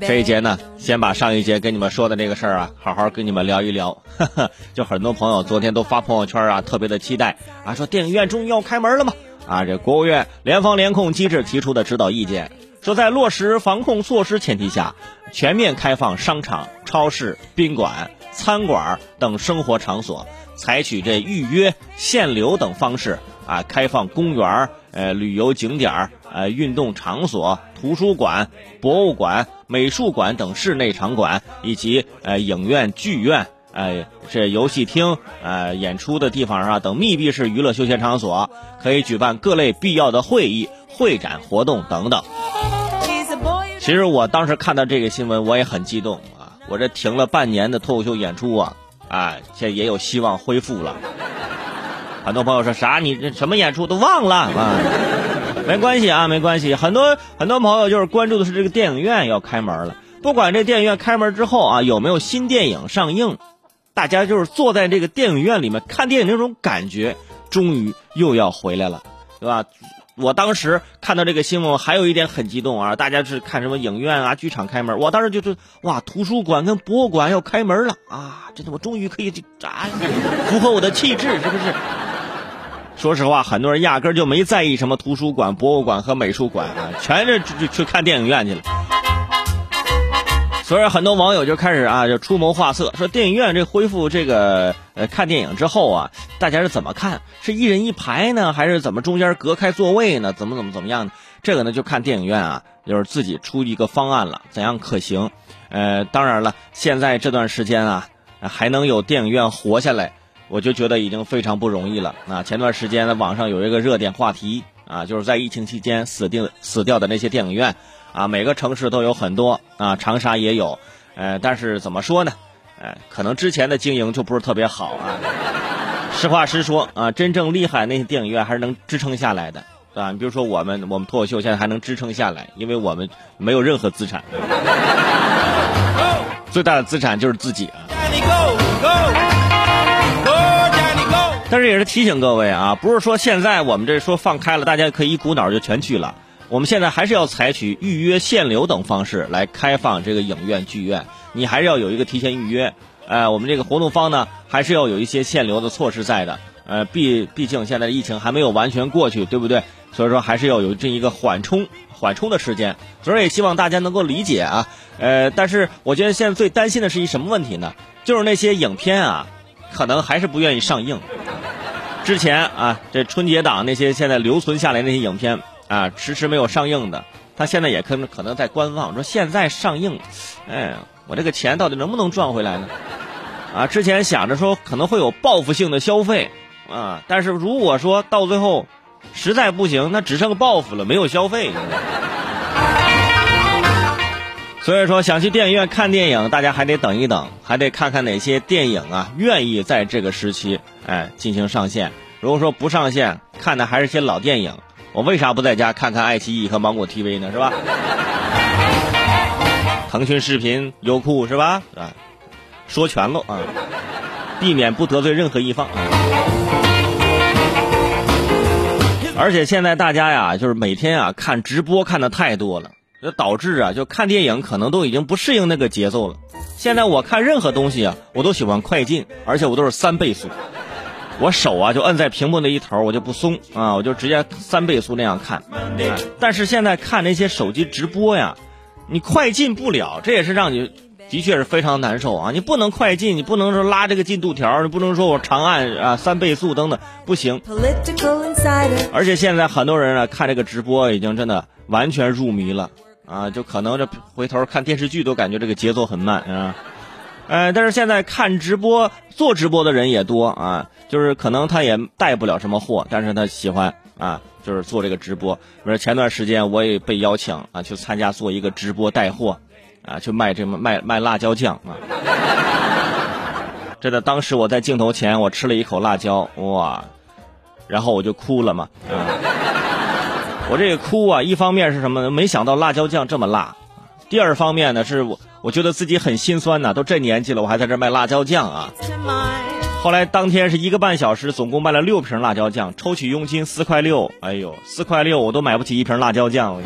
这一节呢，先把上一节跟你们说的这个事儿啊，好好跟你们聊一聊。就很多朋友昨天都发朋友圈啊，特别的期待啊，说电影院终于要开门了嘛。啊，这国务院联防联控机制提出的指导意见，说在落实防控措施前提下，全面开放商场、超市、宾馆、餐馆等生活场所，采取这预约、限流等方式啊，开放公园、呃旅游景点、呃运动场所、图书馆、博物馆、美术馆等室内场馆，以及呃影院、剧院。哎，这游戏厅、呃演出的地方啊等密闭式娱乐休闲场所，可以举办各类必要的会议、会展活动等等。其实我当时看到这个新闻，我也很激动啊！我这停了半年的脱口秀演出啊，啊，现在也有希望恢复了。很多朋友说啥？你这什么演出都忘了啊？没关系啊，没关系。很多很多朋友就是关注的是这个电影院要开门了，不管这电影院开门之后啊有没有新电影上映。大家就是坐在这个电影院里面看电影那种感觉，终于又要回来了，对吧？我当时看到这个新闻，还有一点很激动啊！大家是看什么影院啊、剧场开门，我当时就是哇，图书馆跟博物馆要开门了啊！真的，我终于可以啊，符合我的气质，是不是？说实话，很多人压根儿就没在意什么图书馆、博物馆和美术馆啊，全是去去看电影院去了。所以很多网友就开始啊，就出谋划策，说电影院这恢复这个呃看电影之后啊，大家是怎么看？是一人一排呢，还是怎么中间隔开座位呢？怎么怎么怎么样呢？这个呢就看电影院啊，就是自己出一个方案了，怎样可行？呃，当然了，现在这段时间啊，还能有电影院活下来，我就觉得已经非常不容易了。啊，前段时间呢，网上有一个热点话题啊，就是在疫情期间死定死掉的那些电影院。啊，每个城市都有很多啊，长沙也有，呃，但是怎么说呢？呃，可能之前的经营就不是特别好啊。实话实说啊，真正厉害那些电影院还是能支撑下来的，啊。你比如说我们，我们脱口秀现在还能支撑下来，因为我们没有任何资产，最大的资产就是自己啊。但是也是提醒各位啊，不是说现在我们这说放开了，大家可以一股脑就全去了。我们现在还是要采取预约、限流等方式来开放这个影院、剧院，你还是要有一个提前预约。呃，我们这个活动方呢，还是要有一些限流的措施在的。呃，毕毕竟现在疫情还没有完全过去，对不对？所以说还是要有这一个缓冲、缓冲的时间。所以也希望大家能够理解啊。呃，但是我觉得现在最担心的是一什么问题呢？就是那些影片啊，可能还是不愿意上映。之前啊，这春节档那些现在留存下来那些影片。啊，迟迟没有上映的，他现在也可能可能在观望，说现在上映，哎，我这个钱到底能不能赚回来呢？啊，之前想着说可能会有报复性的消费，啊，但是如果说到最后实在不行，那只剩报复了，没有消费。所以说，想去电影院看电影，大家还得等一等，还得看看哪些电影啊愿意在这个时期哎进行上线。如果说不上线，看的还是些老电影。我为啥不在家看看爱奇艺和芒果 TV 呢？是吧？腾讯视频、优酷是吧？啊，说全了啊，避免不得罪任何一方。而且现在大家呀，就是每天啊看直播看的太多了，这导致啊就看电影可能都已经不适应那个节奏了。现在我看任何东西啊，我都喜欢快进，而且我都是三倍速。我手啊就摁在屏幕那一头，我就不松啊，我就直接三倍速那样看。但是现在看那些手机直播呀，你快进不了，这也是让你的确是非常难受啊。你不能快进，你不能说拉这个进度条，你不能说我长按啊三倍速等等，不行。而且现在很多人啊看这个直播已经真的完全入迷了啊，就可能这回头看电视剧都感觉这个节奏很慢啊。呃，但是现在看直播、做直播的人也多啊，就是可能他也带不了什么货，但是他喜欢啊，就是做这个直播。比如前段时间我也被邀请啊，去参加做一个直播带货，啊，去卖这么卖卖辣椒酱啊。真的，当时我在镜头前，我吃了一口辣椒，哇，然后我就哭了嘛。我这个哭啊，一方面是什么？没想到辣椒酱这么辣。第二方面呢，是我我觉得自己很心酸呐，都这年纪了，我还在这卖辣椒酱啊。后来当天是一个半小时，总共卖了六瓶辣椒酱，抽取佣金四块六。哎呦，四块六，我都买不起一瓶辣椒酱。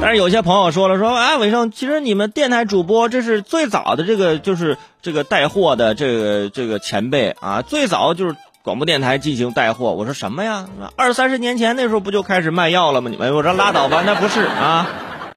但是有些朋友说了，说哎，伟胜，其实你们电台主播这是最早的这个就是。这个带货的这个这个前辈啊，最早就是广播电台进行带货。我说什么呀？二三十年前那时候不就开始卖药了吗？你们我说拉倒吧，那不是啊。